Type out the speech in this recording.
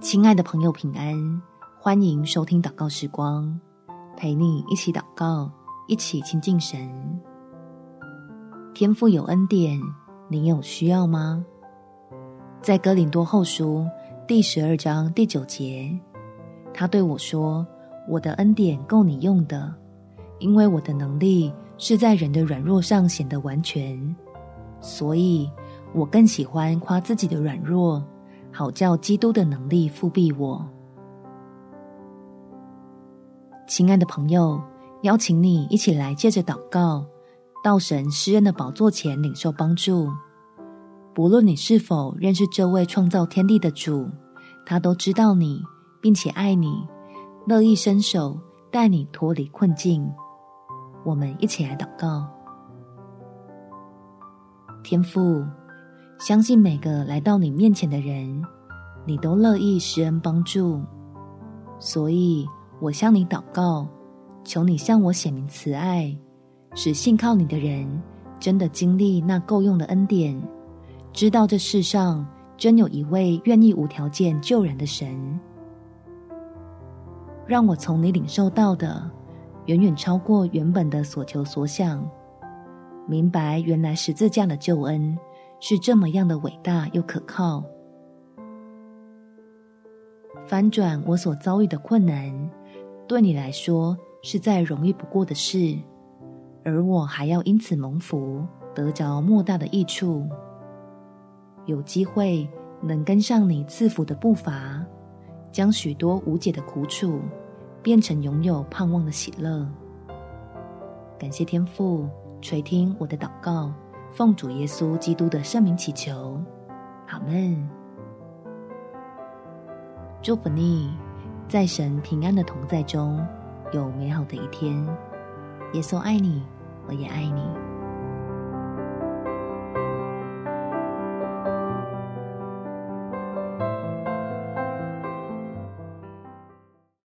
亲爱的朋友，平安！欢迎收听祷告时光，陪你一起祷告，一起亲近神。天父有恩典，你有需要吗？在哥林多后书第十二章第九节，他对我说：“我的恩典够你用的，因为我的能力是在人的软弱上显得完全，所以我更喜欢夸自己的软弱。”好叫基督的能力覆庇我。亲爱的朋友，邀请你一起来借着祷告，到神施恩的宝座前领受帮助。不论你是否认识这位创造天地的主，他都知道你，并且爱你，乐意伸手带你脱离困境。我们一起来祷告，天父。相信每个来到你面前的人，你都乐意施恩帮助，所以我向你祷告，求你向我显明慈爱，使信靠你的人真的经历那够用的恩典，知道这世上真有一位愿意无条件救人的神。让我从你领受到的远远超过原本的所求所想，明白原来十字架的救恩。是这么样的伟大又可靠，翻转我所遭遇的困难，对你来说是再容易不过的事，而我还要因此蒙福，得着莫大的益处。有机会能跟上你赐福的步伐，将许多无解的苦楚变成拥有盼望的喜乐。感谢天父垂听我的祷告。奉主耶稣基督的圣名祈求，阿门。祝福你，在神平安的同在中，有美好的一天。耶稣爱你，我也爱你。